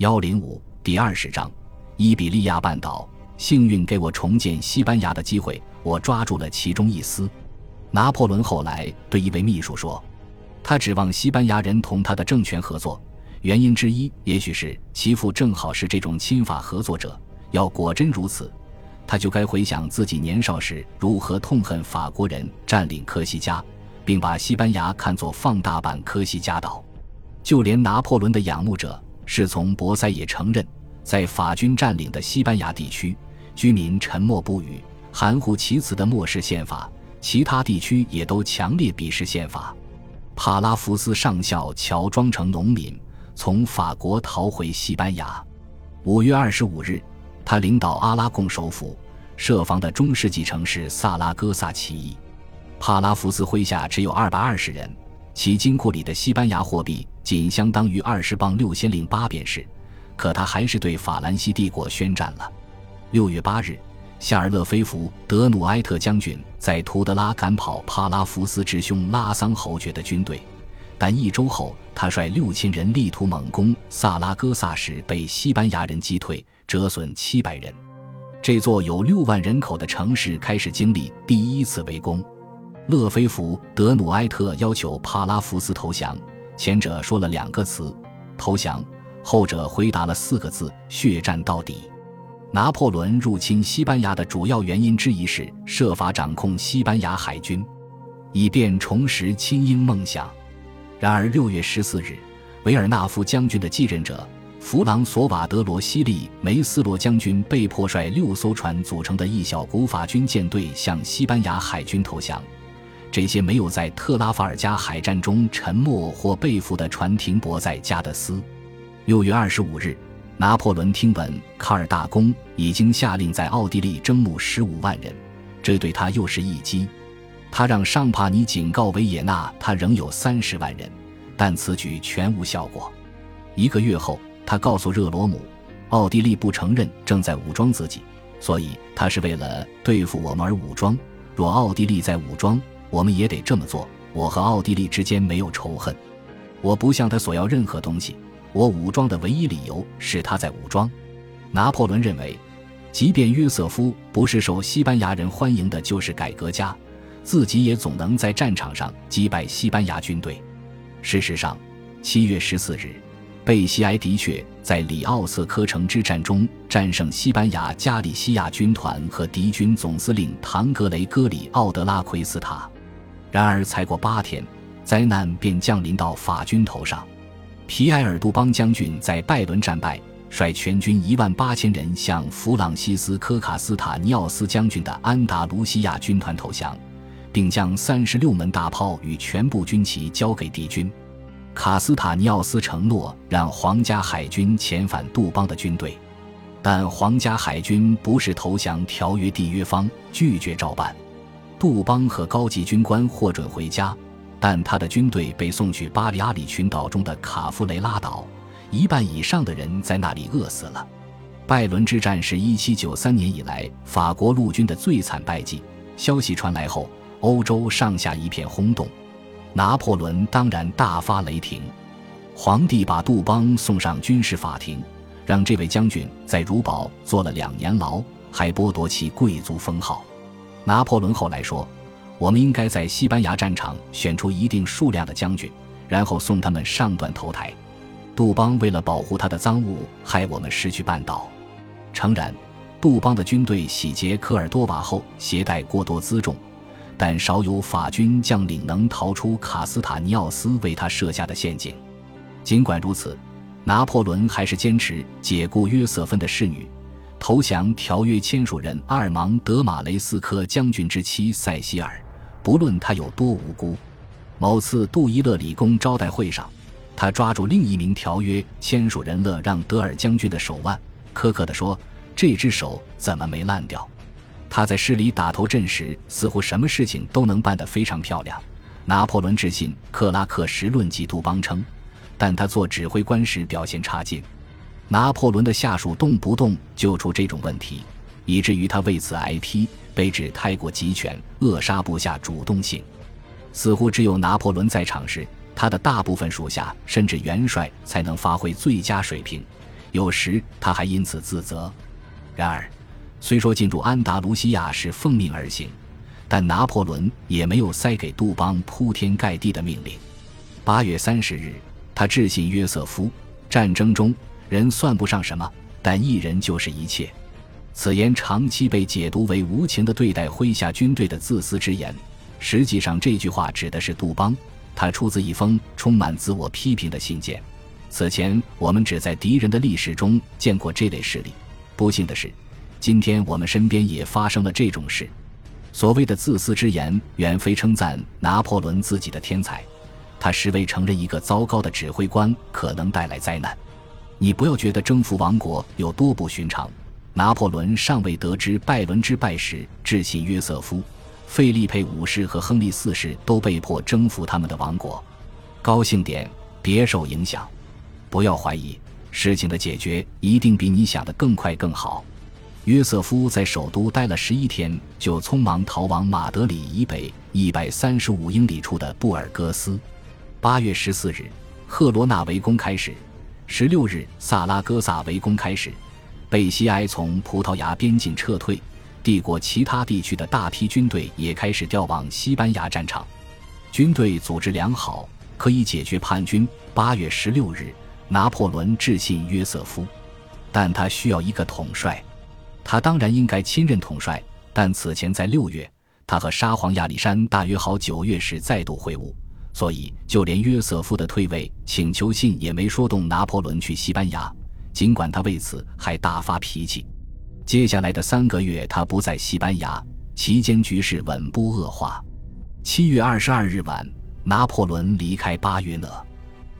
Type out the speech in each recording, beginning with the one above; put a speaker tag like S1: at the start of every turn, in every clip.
S1: 幺零五第二十章，伊比利亚半岛，幸运给我重建西班牙的机会，我抓住了其中一丝。拿破仑后来对一位秘书说：“他指望西班牙人同他的政权合作，原因之一，也许是其父正好是这种亲法合作者。要果真如此。”他就该回想自己年少时如何痛恨法国人占领科西嘉，并把西班牙看作放大版科西嘉岛。就连拿破仑的仰慕者是从博塞也承认，在法军占领的西班牙地区，居民沉默不语，含糊其辞的漠视宪法；其他地区也都强烈鄙视宪法。帕拉福斯上校乔装成农民，从法国逃回西班牙。五月二十五日。他领导阿拉贡首府设防的中世纪城市萨拉戈萨起义，帕拉福斯麾下只有二百二十人，其金库里的西班牙货币仅相当于二十磅六先令八便士，可他还是对法兰西帝国宣战了。六月八日，夏尔勒菲弗德努埃特将军在图德拉赶跑帕拉福斯之兄拉桑侯爵的军队，但一周后，他率六千人力图猛攻萨拉戈萨时被西班牙人击退。折损七百人，这座有六万人口的城市开始经历第一次围攻。勒菲弗德努埃特要求帕拉福斯投降，前者说了两个词“投降”，后者回答了四个字“血战到底”。拿破仑入侵西班牙的主要原因之一是设法掌控西班牙海军，以便重拾亲英梦想。然而，六月十四日，维尔纳夫将军的继任者。弗朗索瓦德罗西利梅斯罗将军被迫率六艘船组成的一小股法军舰队向西班牙海军投降。这些没有在特拉法尔加海战中沉没或被俘的船停泊在加的斯。六月二十五日，拿破仑听闻卡尔大公已经下令在奥地利征募十五万人，这对他又是一击。他让尚帕尼警告维也纳，他仍有三十万人，但此举全无效果。一个月后。他告诉热罗姆，奥地利不承认正在武装自己，所以他是为了对付我们而武装。若奥地利在武装，我们也得这么做。我和奥地利之间没有仇恨，我不向他索要任何东西。我武装的唯一理由是他在武装。拿破仑认为，即便约瑟夫不是受西班牙人欢迎的就是改革家，自己也总能在战场上击败西班牙军队。事实上，七月十四日。贝西埃的确在里奥瑟科城之战中战胜西班牙加利西亚军团和敌军总司令唐格雷戈里奥德拉奎斯塔。然而，才过八天，灾难便降临到法军头上。皮埃尔杜邦将军在拜伦战败，率全军一万八千人向弗朗西斯科卡斯塔尼奥斯将军的安达卢西亚军团投降，并将三十六门大炮与全部军旗交给敌军。卡斯塔尼奥斯承诺让皇家海军遣返杜邦的军队，但皇家海军不是投降条约缔约方，拒绝照办。杜邦和高级军官获准回家，但他的军队被送去巴里阿里群岛中的卡夫雷拉岛，一半以上的人在那里饿死了。拜伦之战是一七九三年以来法国陆军的最惨败绩。消息传来后，欧洲上下一片轰动。拿破仑当然大发雷霆，皇帝把杜邦送上军事法庭，让这位将军在如堡坐了两年牢，还剥夺其贵族封号。拿破仑后来说：“我们应该在西班牙战场选出一定数量的将军，然后送他们上断头台。”杜邦为了保护他的赃物，害我们失去半岛。诚然，杜邦的军队洗劫科尔多瓦后携带过多辎重。但少有法军将领能逃出卡斯塔尼奥斯为他设下的陷阱。尽管如此，拿破仑还是坚持解雇约瑟芬的侍女，投降条约签署人阿尔芒德马雷斯科将军之妻塞西尔。不论他有多无辜，某次杜伊勒里宫招待会上，他抓住另一名条约签署人勒让德尔将军的手腕，苛刻地说：“这只手怎么没烂掉？”他在市里打头阵时，似乎什么事情都能办得非常漂亮。拿破仑致信克拉克什论及杜邦称，但他做指挥官时表现差劲。拿破仑的下属动不动就出这种问题，以至于他为此挨批，被指太过集权，扼杀部下主动性。似乎只有拿破仑在场时，他的大部分属下甚至元帅才能发挥最佳水平，有时他还因此自责。然而，虽说进入安达卢西亚是奉命而行，但拿破仑也没有塞给杜邦铺天盖地的命令。八月三十日，他致信约瑟夫：“战争中人算不上什么，但一人就是一切。”此言长期被解读为无情的对待麾下军队的自私之言。实际上，这句话指的是杜邦。他出自一封充满自我批评的信件。此前，我们只在敌人的历史中见过这类事例。不幸的是，今天我们身边也发生了这种事。所谓的自私之言，远非称赞拿破仑自己的天才。他实为承认一个糟糕的指挥官可能带来灾难。你不要觉得征服王国有多不寻常。拿破仑尚未得知拜伦之败时，致信约瑟夫、费利佩五世和亨利四世都被迫征服他们的王国。高兴点，别受影响。不要怀疑，事情的解决一定比你想的更快更好。约瑟夫在首都待了十一天，就匆忙逃往马德里以北一百三十五英里处的布尔戈斯。八月十四日，赫罗纳围攻开始；十六日，萨拉戈萨围攻开始。贝西埃从葡萄牙边境撤退，帝国其他地区的大批军队也开始调往西班牙战场。军队组织良好，可以解决叛军。八月十六日，拿破仑致信约瑟夫，但他需要一个统帅。他当然应该亲任统帅，但此前在六月，他和沙皇亚历山大约好九月时再度会晤，所以就连约瑟夫的退位请求信也没说动拿破仑去西班牙。尽管他为此还大发脾气，接下来的三个月他不在西班牙，期间局势稳步恶化。七月二十二日晚，拿破仑离开巴约讷。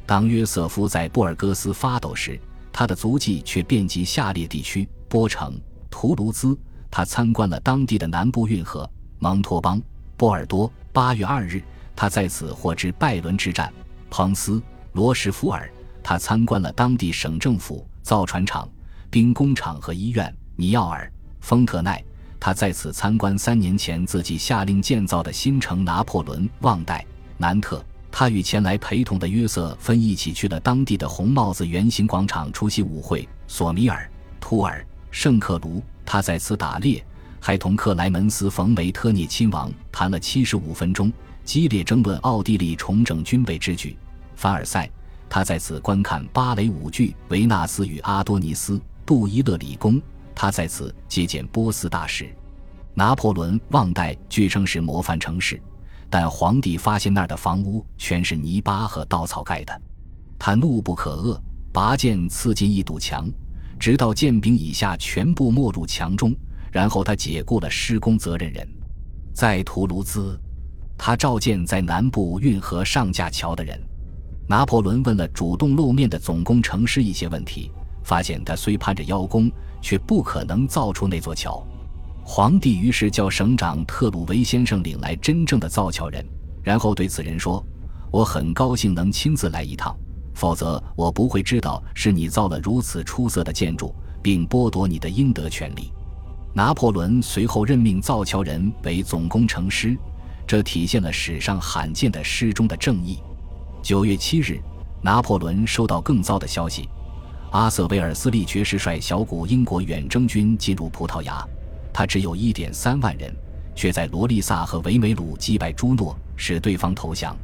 S1: 当约瑟夫在布尔戈斯发抖时，他的足迹却遍及下列地区：波城、图卢兹。他参观了当地的南部运河蒙托邦、波尔多。八月二日，他在此获知拜伦之战。彭斯、罗什福尔。他参观了当地省政府。造船厂、兵工厂和医院。尼奥尔、丰特奈，他在此参观三年前自己下令建造的新城拿破仑旺代南特。他与前来陪同的约瑟芬一起去了当地的红帽子圆形广场出席舞会。索米尔、图尔、圣克卢，他在此打猎，还同克莱门斯·冯·梅特涅亲王谈了七十五分钟，激烈争论奥地利重整军备之举。凡尔赛。他在此观看芭蕾舞剧《维纳斯与阿多尼斯》。杜伊勒里宫，他在此接见波斯大使。拿破仑望代据称是模范城市，但皇帝发现那儿的房屋全是泥巴和稻草盖的。他怒不可遏，拔剑刺进一堵墙，直到剑柄以下全部没入墙中。然后他解雇了施工责任人，在图卢兹，他召见在南部运河上架桥的人。拿破仑问了主动露面的总工程师一些问题，发现他虽攀着邀功，却不可能造出那座桥。皇帝于是叫省长特鲁维先生领来真正的造桥人，然后对此人说：“我很高兴能亲自来一趟，否则我不会知道是你造了如此出色的建筑，并剥夺你的应得权利。”拿破仑随后任命造桥人为总工程师，这体现了史上罕见的诗中的正义。九月七日，拿破仑收到更糟的消息：阿瑟·威尔斯利爵士率小股英国远征军进入葡萄牙，他只有一点三万人，却在罗利萨和维梅鲁击败朱诺，使对方投降。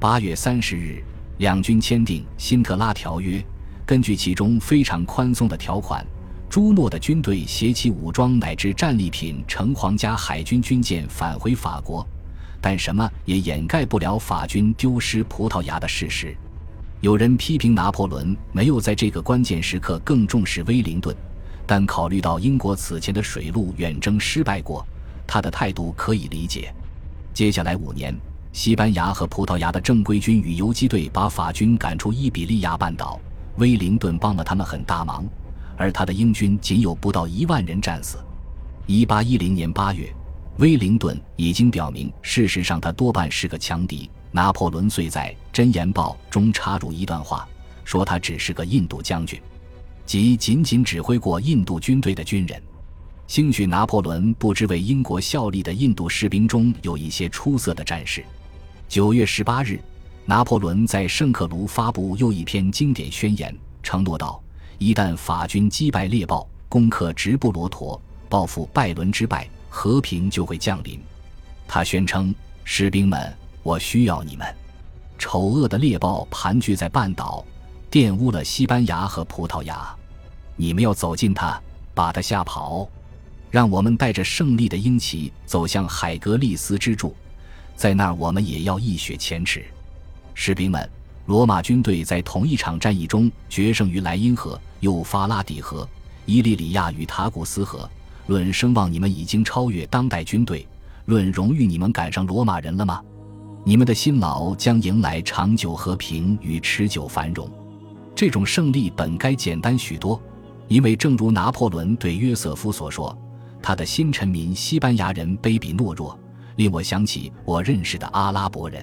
S1: 八月三十日，两军签订《辛特拉条约》，根据其中非常宽松的条款，朱诺的军队携其武装乃至战利品乘皇家海军军舰返回法国。但什么也掩盖不了法军丢失葡萄牙的事实。有人批评拿破仑没有在这个关键时刻更重视威灵顿，但考虑到英国此前的水陆远征失败过，他的态度可以理解。接下来五年，西班牙和葡萄牙的正规军与游击队把法军赶出伊比利亚半岛，威灵顿帮了他们很大忙，而他的英军仅有不到一万人战死。一八一零年八月。威灵顿已经表明，事实上他多半是个强敌。拿破仑遂在《真言报》中插入一段话，说他只是个印度将军，即仅仅指挥过印度军队的军人。兴许拿破仑不知为英国效力的印度士兵中有一些出色的战士。九月十八日，拿破仑在圣克卢发布又一篇经典宣言，承诺道：“一旦法军击败猎豹，攻克直布罗陀，报复拜伦之败，和平就会降临。他宣称：“士兵们，我需要你们。”丑恶的猎豹盘踞在半岛，玷污了西班牙和葡萄牙。你们要走近他，把他吓跑，让我们带着胜利的鹰旗走向海格力斯之柱，在那儿我们也要一雪前耻。士兵们。罗马军队在同一场战役中决胜于莱茵河、幼发拉底河、伊利里亚与塔古斯河。论声望，你们已经超越当代军队；论荣誉，你们赶上罗马人了吗？你们的辛劳将迎来长久和平与持久繁荣。这种胜利本该简单许多，因为正如拿破仑对约瑟夫所说：“他的新臣民西班牙人卑鄙懦弱，令我想起我认识的阿拉伯人。”